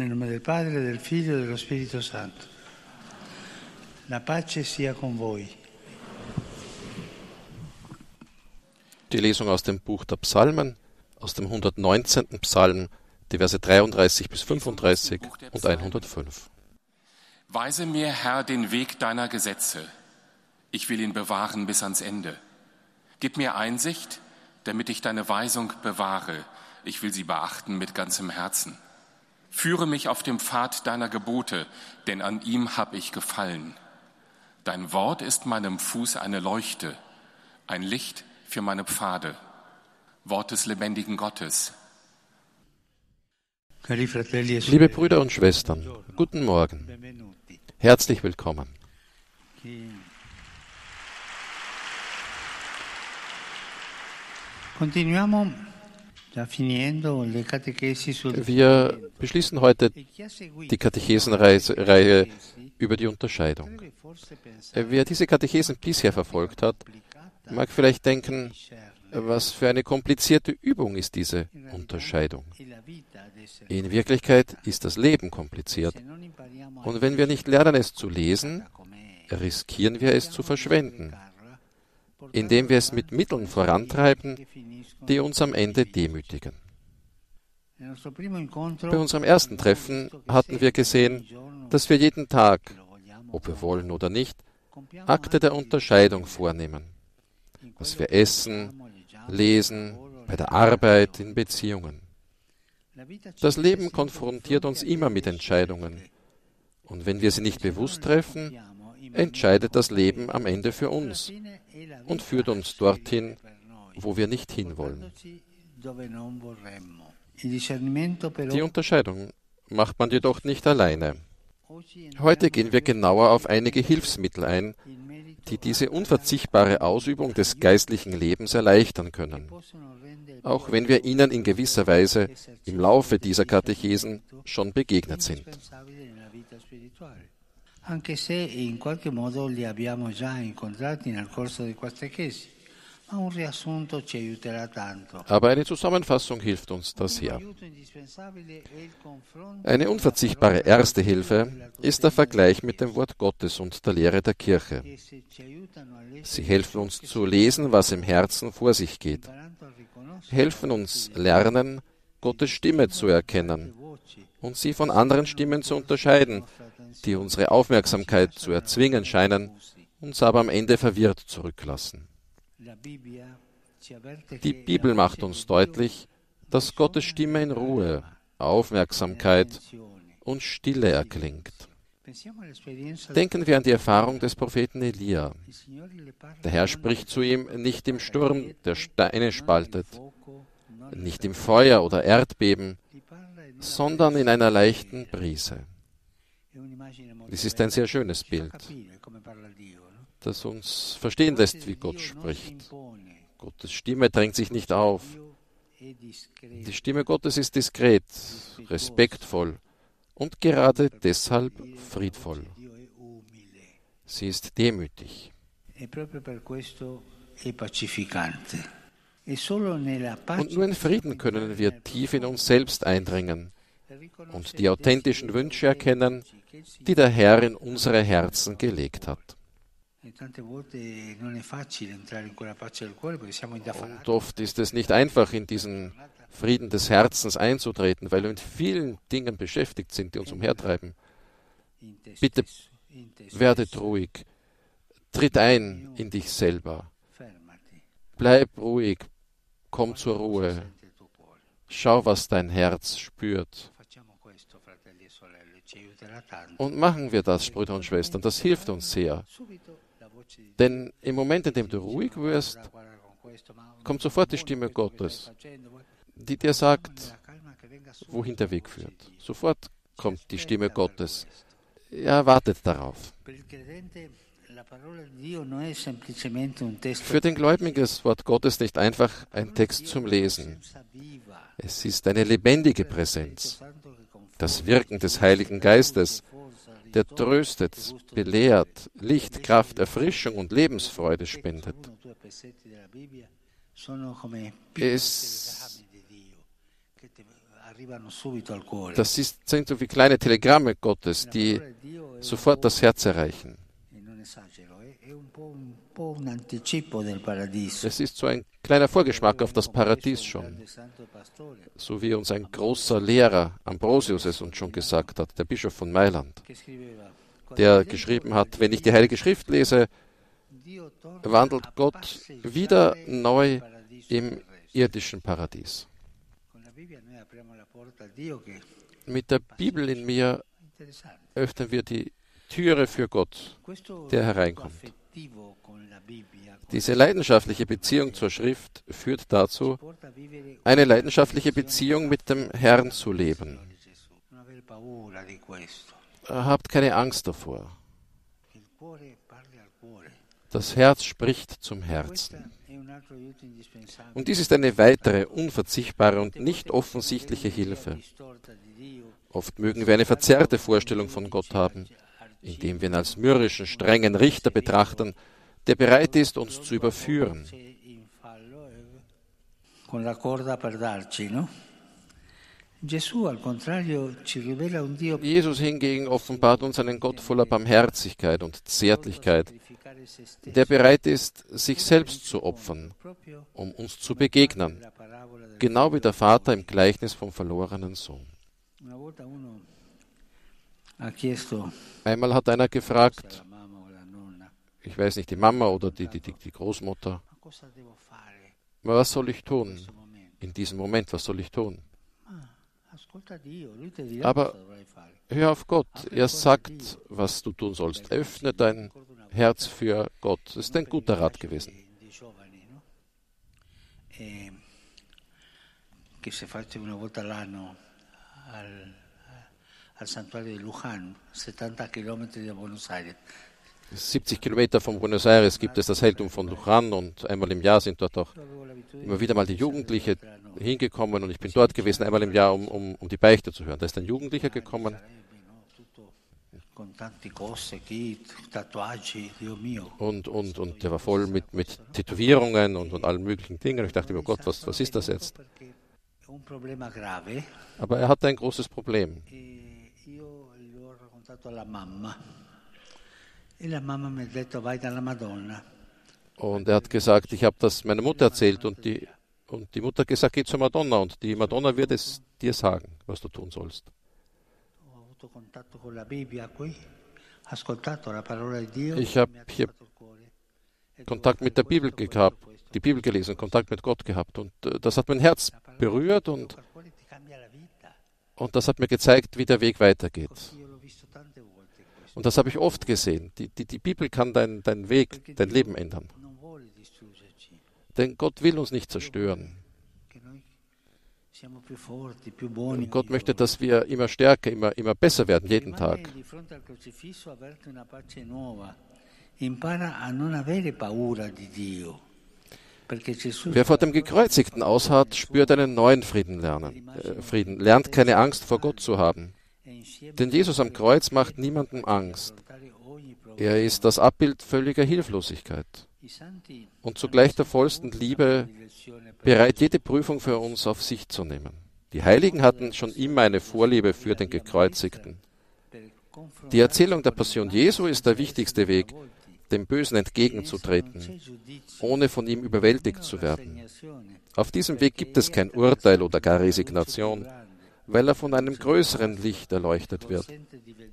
Nel nome del Padre, del Figlio e dello Spirito Santo. La pace sia con voi. Die Lesung aus dem Buch der Psalmen, aus dem 119. Psalm, die Verse 33 bis 35 und 105. Weise mir, Herr, den Weg deiner Gesetze. Ich will ihn bewahren bis ans Ende. Gib mir Einsicht, damit ich deine Weisung bewahre. Ich will sie beachten mit ganzem Herzen. Führe mich auf dem Pfad deiner Gebote, denn an ihm hab ich gefallen. Dein Wort ist meinem Fuß eine Leuchte, ein Licht für meine Pfade. Wort des lebendigen Gottes. Fratelli e Liebe Brüder und Schwestern, guten Morgen. Herzlich willkommen. Continuiamo Wir beschließen heute die Katechesenreihe über die Unterscheidung. Wer diese Katechesen bisher verfolgt hat, mag vielleicht denken, was für eine komplizierte Übung ist diese Unterscheidung. In Wirklichkeit ist das Leben kompliziert. Und wenn wir nicht lernen, es zu lesen, riskieren wir es zu verschwenden, indem wir es mit Mitteln vorantreiben, die uns am Ende demütigen. Bei unserem ersten Treffen hatten wir gesehen, dass wir jeden Tag, ob wir wollen oder nicht, Akte der Unterscheidung vornehmen. Was wir essen, lesen, bei der Arbeit, in Beziehungen. Das Leben konfrontiert uns immer mit Entscheidungen. Und wenn wir sie nicht bewusst treffen, entscheidet das Leben am Ende für uns und führt uns dorthin, wo wir nicht hinwollen. Die Unterscheidung macht man jedoch nicht alleine. Heute gehen wir genauer auf einige Hilfsmittel ein, die diese unverzichtbare Ausübung des geistlichen Lebens erleichtern können, auch wenn wir ihnen in gewisser Weise im Laufe dieser Katechesen schon begegnet sind. Anche se in qualche modo li abbiamo già incontrati nel corso di queste chiesi. Aber eine Zusammenfassung hilft uns das confronto Eine unverzichtbare erste Hilfe ist der Vergleich mit dem Wort Gottes und der Lehre der Kirche. Leggere Sie helfen uns zu lesen, was im Herzen vor sich geht, helfen uns lernen, Gottes Stimme zu erkennen und sie von anderen Stimmen zu unterscheiden, die unsere Aufmerksamkeit zu erzwingen scheinen, uns aber am Ende verwirrt zurücklassen. Die Bibel macht uns deutlich, dass Gottes Stimme in Ruhe, Aufmerksamkeit und Stille erklingt. Denken wir an die Erfahrung des Propheten Elia. Der Herr spricht zu ihm nicht im Sturm, der Steine spaltet, nicht im Feuer oder Erdbeben, sondern in einer leichten Brise. Dies ist ein sehr schönes. Bild, das uns verstehen lässt, wie Gott spricht. Gottes Stimme drängt sich nicht auf. Die Stimme Gottes ist diskret, respektvoll und gerade deshalb friedvoll. Sie ist demütig. e. E Und nur in Frieden können wir tief in uns selbst eindringen und die authentischen Wünsche erkennen, die der Herr in unsere Herzen gelegt hat. Und oft ist es nicht einfach, in diesen Frieden des Herzens einzutreten, weil wir mit vielen Dingen beschäftigt sind, die uns umhertreiben. Bitte Werdet ruhig. Tritt ein in dich selber. Bleib ruhig. Komm zur Ruhe. Schau, was dein Herz spürt. Und machen wir das, Brüder und Schwestern. Das hilft uns sehr. Denn im Moment, in dem du ruhig wirst, kommt sofort die Stimme Gottes, die dir sagt, wohin der Weg führt. Sofort kommt die Stimme Gottes. Er wartet darauf. Für den Gläubigen ist das Wort Gottes nicht einfach ein Text zum Lesen. Es ist eine lebendige Präsenz. Das Wirken des Heiligen Geistes, der tröstet, belehrt, Licht, Kraft, Erfrischung und Lebensfreude spendet. Es- Das ist, sind so wie kleine Telegramme Gottes, die sofort das Herz erreichen. Es ist so ein kleiner Vorgeschmack auf das Paradies schon. So wie uns ein großer Lehrer, Ambrosius, es uns schon gesagt hat, der Bischof von Mailand, der geschrieben hat, wenn ich die Heilige Schrift lese, wandelt Gott wieder neu im irdischen Paradies. Mit der Bibel in mir öffnen wir die Türe für Gott, der hereinkommt. Diese leidenschaftliche Beziehung zur Schrift führt dazu, eine leidenschaftliche Beziehung mit dem Herrn zu leben. Habt keine Angst davor. Das Herz spricht zum Herzen. Und dies ist eine weitere, unverzichtbare und nicht offensichtliche Hilfe. Oft mögen wir eine verzerrte Vorstellung von Gott haben, indem wir ihn als mürrischen, strengen Richter betrachten, der bereit ist, uns zu überführen. Jesus hingegen offenbart uns einen Gott voller Barmherzigkeit und Zärtlichkeit, der bereit ist, sich selbst zu opfern, um uns zu begegnen, genau wie der Vater im Gleichnis vom verlorenen Sohn. Einmal hat einer gefragt, ich weiß nicht, die Mama oder die, die, die Großmutter, was soll ich tun in diesem Moment, was soll ich tun? Aber hör auf Gott, er sagt, was du tun sollst. Öffne dein Herz für Gott. Das ist ein guter Rat gewesen. Che se fate una volta all'anno al, al santuario di Luján, 70 Kilometer da Buenos Aires. 70 Kilometer von Buenos Aires gibt es das Heiligtum von Luján und einmal im Jahr sind dort auch immer wieder mal die Jugendliche hingekommen und ich bin dort gewesen, einmal im Jahr, um, um, um die Beichte zu hören. Da ist ein Jugendlicher gekommen und, und, und der war voll mit, mit Tätowierungen und, und allen möglichen Dingen. Ich dachte mir, oh Gott, was, was ist das jetzt? Aber er hatte ein großes Problem. Und er hat gesagt, ich habe das meiner Mutter erzählt und die, und die Mutter hat gesagt, geh zur Madonna und die Madonna wird es dir sagen, was du tun sollst. Ich habe hier Kontakt mit der Bibel gehabt, die Bibel gelesen, Kontakt mit Gott gehabt. Und äh, das hat mein Herz berührt und, und das hat mir gezeigt, wie der Weg weitergeht. Und das habe ich oft gesehen. Die, die, die Bibel kann deinen dein Weg, dein Leben ändern. Denn Gott will uns nicht zerstören. Und Gott möchte, dass wir immer stärker, immer, immer besser werden, jeden Tag. Wer vor dem Gekreuzigten ausharrt, spürt einen neuen Frieden lernen. Äh, Frieden, lernt keine Angst vor Gott zu haben. Denn Jesus am Kreuz macht niemandem Angst. Er ist das Abbild völliger Hilflosigkeit und zugleich der vollsten Liebe bereit, jede Prüfung für uns auf sich zu nehmen. Die Heiligen hatten schon immer eine Vorliebe für den Gekreuzigten. Die Erzählung der Passion Jesu ist der wichtigste Weg, dem Bösen entgegenzutreten, ohne von ihm überwältigt zu werden. Auf diesem Weg gibt es kein Urteil oder gar Resignation, weil er von einem größeren Licht erleuchtet wird,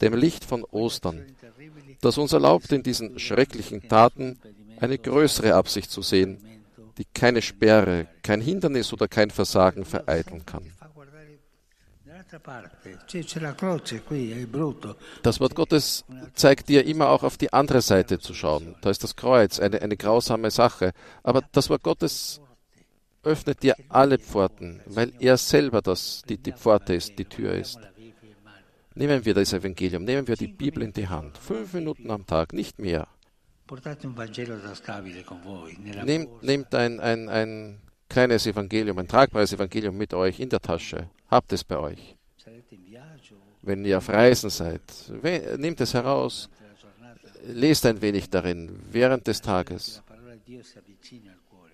dem Licht von Ostern, das uns erlaubt, in diesen schrecklichen Taten eine größere Absicht zu sehen, die keine Sperre, kein Hindernis oder kein Versagen vereiteln kann. Das Wort Gottes zeigt dir immer auch auf die andere Seite zu schauen. Da ist das Kreuz, eine, eine grausame Sache. Aber das Wort Gottes öffnet dir alle Pforten, weil er selber das, die, die Pforte ist, die Tür ist. Nehmen wir das Evangelium, nehmen wir die Bibel in die Hand. Fünf Minuten am Tag, nicht mehr. Nehmt, nehmt ein, ein, ein kleines Evangelium, ein tragbares Evangelium mit euch in der Tasche. Habt es bei euch. Wenn ihr auf Reisen seid, nehmt es heraus, lest ein wenig darin während des Tages.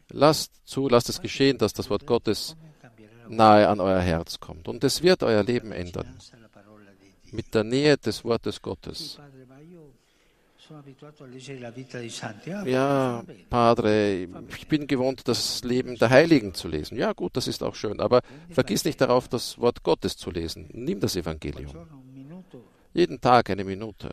Lasst zu, lasst es geschehen, dass das Wort Gottes nahe an euer Herz kommt. Und es wird euer Leben ändern. Mit der Nähe des Wortes Gottes. Ja, Padre, ich bin gewohnt, das Leben der Heiligen zu lesen. Ja, gut, das ist auch schön. Aber vergiss nicht darauf, das Wort Gottes zu lesen. Nimm das Evangelium. Jeden Tag eine Minute.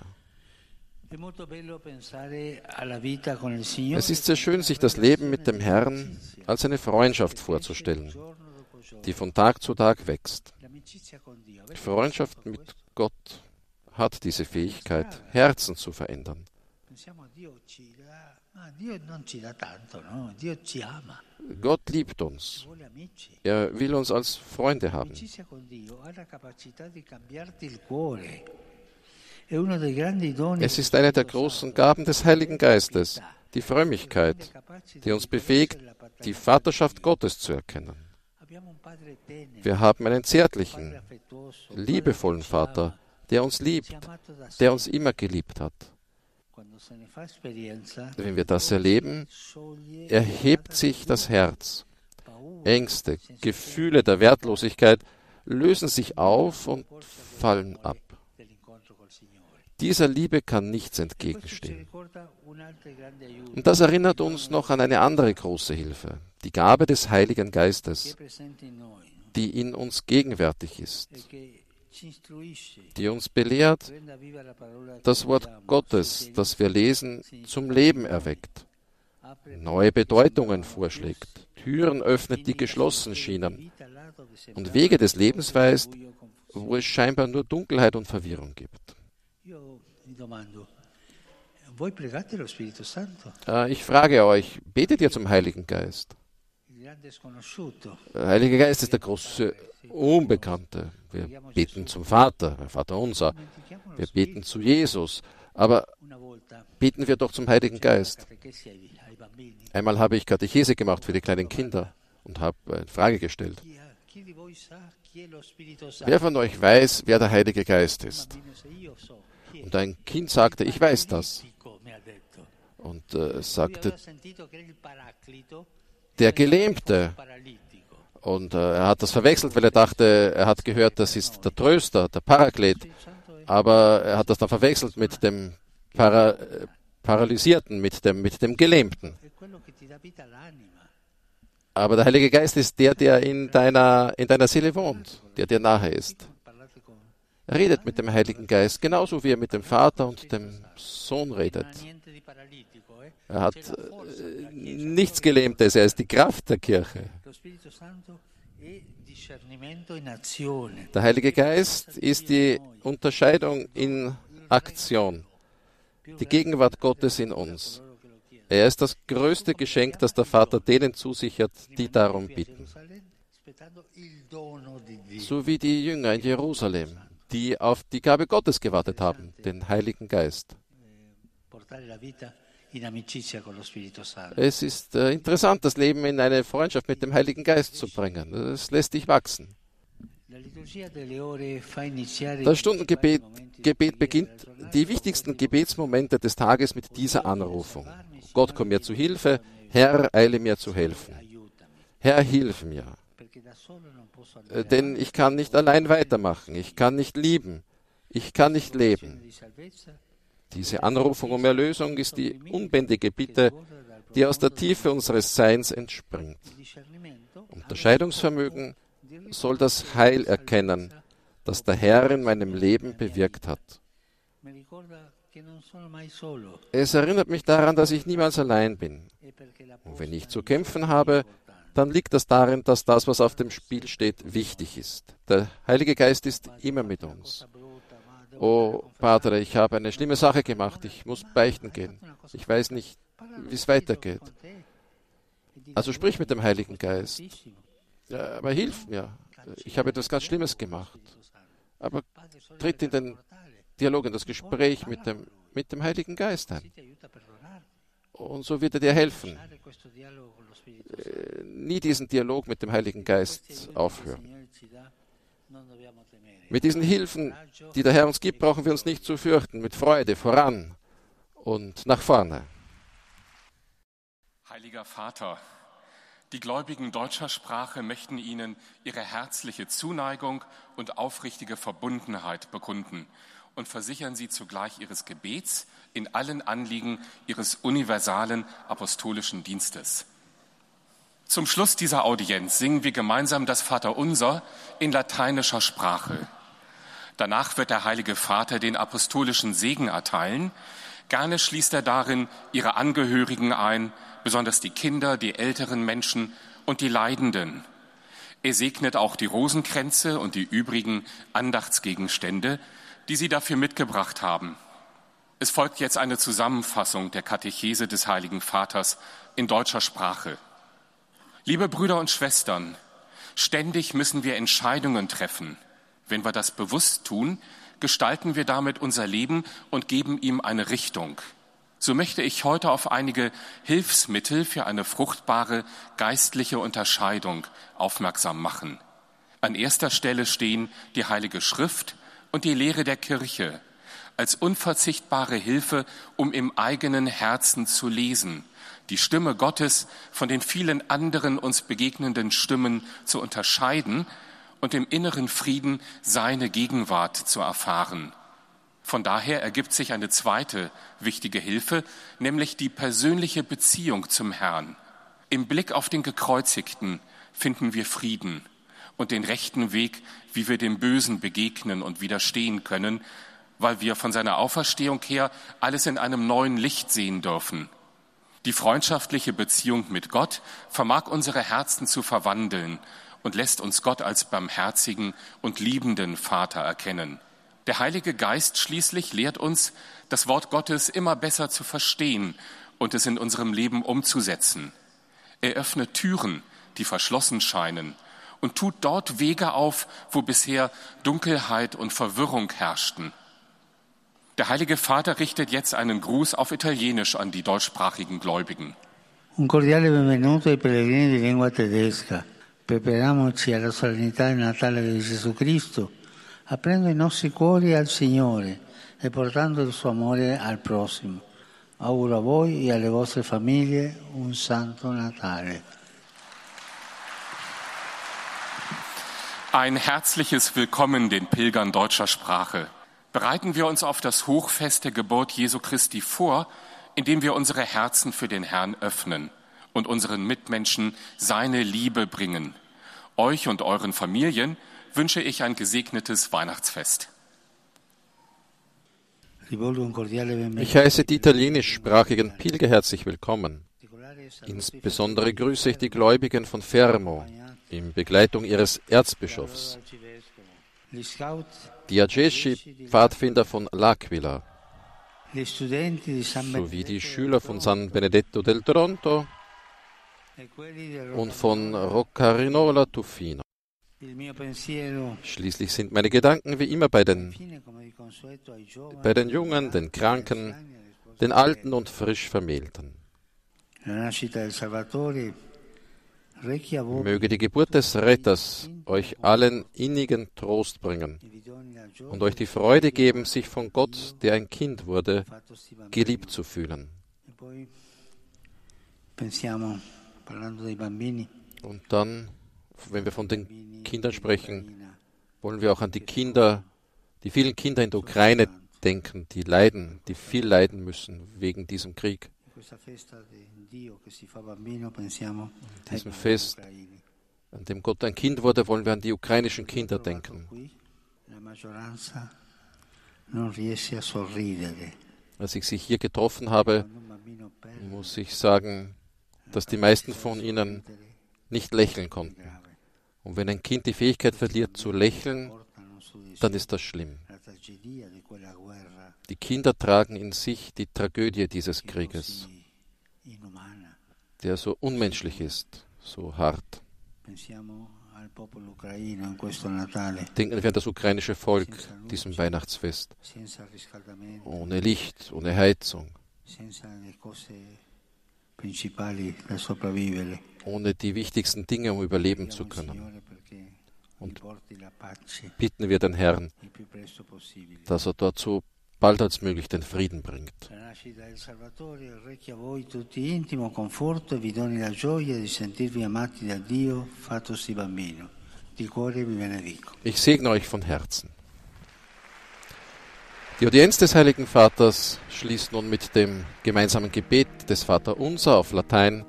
Es ist sehr schön, sich das Leben mit dem Herrn als eine Freundschaft vorzustellen, die von Tag zu Tag wächst. Die Freundschaft mit Gott hat diese Fähigkeit, Herzen zu verändern. Gott liebt uns. Er will uns als Freunde haben. Es ist eine der großen Gaben des Heiligen Geistes, die Frömmigkeit, die uns befähigt, die Vaterschaft Gottes zu erkennen. Wir haben einen zärtlichen, liebevollen Vater, der uns liebt, der uns immer geliebt hat. Wenn wir das erleben, erhebt sich das Herz. Ängste, Gefühle der Wertlosigkeit lösen sich auf und fallen ab. Dieser Liebe kann nichts entgegenstehen. Und das erinnert uns noch an eine andere große Hilfe, die Gabe des Heiligen Geistes, die in uns gegenwärtig ist, die uns belehrt, das Wort Gottes, das wir lesen, zum Leben erweckt, neue Bedeutungen vorschlägt, Türen öffnet, die geschlossen schienen und Wege des Lebens weist, wo es scheinbar nur Dunkelheit und Verwirrung gibt. Äh, ich frage euch, betet ihr zum Heiligen Geist? Der Heilige Geist ist der große Unbekannte. Wir beten zum Vater, Vater unser. Wir beten zu Jesus. Aber beten wir doch zum Heiligen Geist. Einmal habe ich Katechese gemacht für die kleinen Kinder und habe eine Frage gestellt. Wer von euch weiß, wer der Heilige Geist ist? Und ein Kind sagte, ich weiß das. Und äh, sagte, der Gelähmte. Und äh, er hat das verwechselt, weil er dachte, er hat gehört, das ist der Tröster, der Paraklet. Aber er hat das dann verwechselt mit dem Para, Paralysierten, mit dem, mit dem Gelähmten. Aber der Heilige Geist ist der, der in deiner, in deiner Seele wohnt, der dir nahe ist. Redet mit dem Heiligen Geist, genauso wie er mit dem Vater und dem Sohn redet. Er hat äh, nichts Gelähmtes, er ist die Kraft der Kirche. Der Heilige Geist ist die Unterscheidung in Aktion, die Gegenwart Gottes in uns. Er ist das größte Geschenk, das der Vater denen zusichert, die darum bitten. So wie die Jünger in Jerusalem die auf die Gabe Gottes gewartet haben, den Heiligen Geist. Es ist äh, interessant, das Leben in eine Freundschaft mit dem Heiligen Geist zu bringen. Es lässt dich wachsen. Das Stundengebet Gebet beginnt die wichtigsten Gebetsmomente des Tages mit dieser Anrufung. Gott, komm mir zu Hilfe, Herr, eile mir zu helfen. Herr, hilf mir. Äh, denn ich kann nicht allein weitermachen, ich kann nicht lieben, ich kann nicht leben. Diese Anrufung um Erlösung ist die unbändige Bitte, die aus der Tiefe unseres Seins entspringt. Unterscheidungsvermögen soll das Heil erkennen, das der Herr in meinem Leben bewirkt hat. Es erinnert mich daran, dass ich niemals allein bin. Und wenn ich zu kämpfen habe, dann liegt das darin, dass das, was auf dem Spiel steht, wichtig ist. Der Heilige Geist ist immer mit uns. Oh, Padre, ich habe eine schlimme Sache gemacht, ich muss beichten gehen. Ich weiß nicht, wie es weitergeht. Also sprich mit dem Heiligen Geist. Ja, aber hilf mir. Ich habe etwas ganz Schlimmes gemacht. Aber tritt in den Dialog, in das Gespräch mit dem, mit dem Heiligen Geist ein. Und so wird er dir helfen. Äh, nie diesen Dialog mit dem Heiligen Geist aufhören. Mit diesen Hilfen, die der Herr uns gibt, brauchen wir uns nicht zu fürchten. Mit Freude voran und nach vorne. Heiliger Vater, Die Gläubigen deutscher Sprache möchten Ihnen ihre herzliche Zuneigung und aufrichtige Verbundenheit bekunden und versichern Sie zugleich Ihres Gebets in allen Anliegen Ihres universalen apostolischen Dienstes. Zum Schluss dieser Audienz singen wir gemeinsam das Vaterunser in lateinischer Sprache. Danach wird der Heilige Vater den apostolischen Segen erteilen. Gerne schließt er darin ihre Angehörigen ein, besonders die Kinder, die älteren Menschen und die Leidenden. Er segnet auch die Rosenkränze und die übrigen Andachtsgegenstände, die sie dafür mitgebracht haben. Es folgt jetzt eine Zusammenfassung der Katechese des Heiligen Vaters in deutscher Sprache. Liebe Brüder und Schwestern, ständig müssen wir Entscheidungen treffen. Wenn wir das bewusst tun, gestalten wir damit unser Leben und geben ihm eine Richtung. So möchte ich heute auf einige Hilfsmittel für eine fruchtbare geistliche Unterscheidung aufmerksam machen. An erster Stelle stehen die Heilige Schrift und die Lehre der Kirche als unverzichtbare Hilfe, um im eigenen Herzen zu lesen, die Stimme Gottes von den vielen anderen uns begegnenden Stimmen zu unterscheiden und im inneren Frieden seine Gegenwart zu erfahren. Von daher ergibt sich eine zweite wichtige Hilfe, nämlich die persönliche Beziehung zum Herrn. Im Blick auf den Gekreuzigten finden wir Frieden und den rechten Weg, wie wir dem Bösen begegnen und widerstehen können, weil wir von seiner Auferstehung her alles in einem neuen Licht sehen dürfen. Die freundschaftliche Beziehung mit Gott vermag unsere Herzen zu verwandeln und lässt uns Gott als barmherzigen und liebenden Vater erkennen. Der Heilige Geist schließlich lehrt uns, das Wort Gottes immer besser zu verstehen und es in unserem Leben umzusetzen. Er öffnet Türen, die verschlossen scheinen, und tut dort Wege auf, wo bisher Dunkelheit und Verwirrung herrschten. Der Heilige Vater richtet jetzt einen Gruß auf Italienisch an die deutschsprachigen Gläubigen. Un cordiale benvenuto ai pellegrini di lingua tedesca. Prepariamoci alla solennità del Natale di Gesù Cristo, aprendo i nostri cuori al Signore e portando il suo amore al prossimo. Auguro a voi e alle vostre famiglie un santo Natale. Ein herzliches Willkommen den Pilgern deutscher Sprache. Bereiten wir uns auf das Hochfest der Geburt Jesu Christi vor, indem wir unsere Herzen für den Herrn öffnen und unseren Mitmenschen seine Liebe bringen. Euch und euren Familien wünsche ich ein gesegnetes Weihnachtsfest. Ich heiße die italienischsprachigen Pilger herzlich willkommen. Insbesondere grüße ich die Gläubigen von Fermo in Begleitung ihres Erzbischofs die Agesci Pfadfinder von L'Aquila sowie die Schüler von San Benedetto del Tronto und von Roccarinola Tuffino. Schließlich sind meine Gedanken wie immer bei den, bei den Jungen, den Kranken, den Alten und frisch Vermählten. Möge die Geburt des Retters euch allen innigen Trost bringen und euch die Freude geben, sich von Gott, der ein Kind wurde, geliebt zu fühlen. Und dann, wenn wir von den Kindern sprechen, wollen wir auch an die Kinder, die vielen Kinder in der Ukraine denken, die leiden, die viel leiden müssen wegen diesem Krieg. Diesem Fest, an dem Gott ein Kind wurde, wollen wir an die ukrainischen Kinder denken. Als ich sie hier getroffen habe, muss ich sagen, dass die meisten von ihnen nicht lächeln konnten. Und wenn ein Kind die Fähigkeit verliert zu lächeln, dann ist das schlimm. Die Kinder tragen in sich die Tragödie dieses Krieges, der so unmenschlich ist, so hart. Denken wir an das ukrainische Volk diesem Weihnachtsfest. Ohne Licht, ohne Heizung. Ohne die wichtigsten Dinge, um überleben zu können. Und bitten wir den Herrn, dass er dort so bald als möglich den Frieden bringt. e. Ich segne euch von Herzen. Die Audienz des Heiligen Vaters schließt nun mit dem gemeinsamen Gebet des Vater Unser auf Latein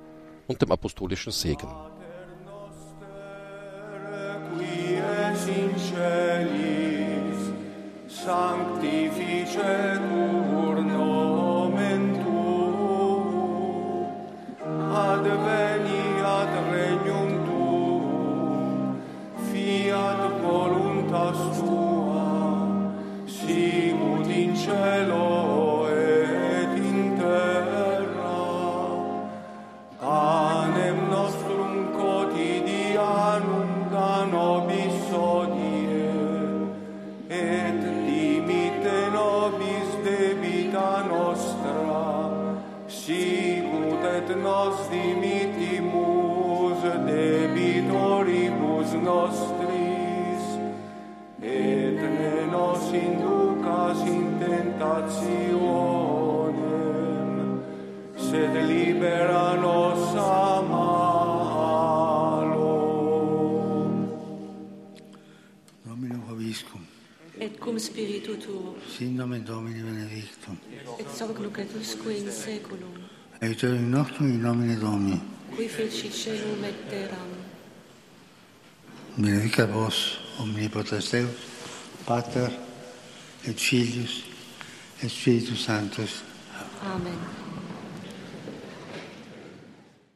und dem apostolischen Segen. Sanctificetur nomen Tuum, advent cum spiritu tuo, sin nomen Domini benedictum, et soc lucretusque in seculum, aiutorium nostrum in nomine Domini, qui feci celum et terram. benedicat vos, omnipotens Deus, Pater et Filius et Spiritus Sanctus. Amen.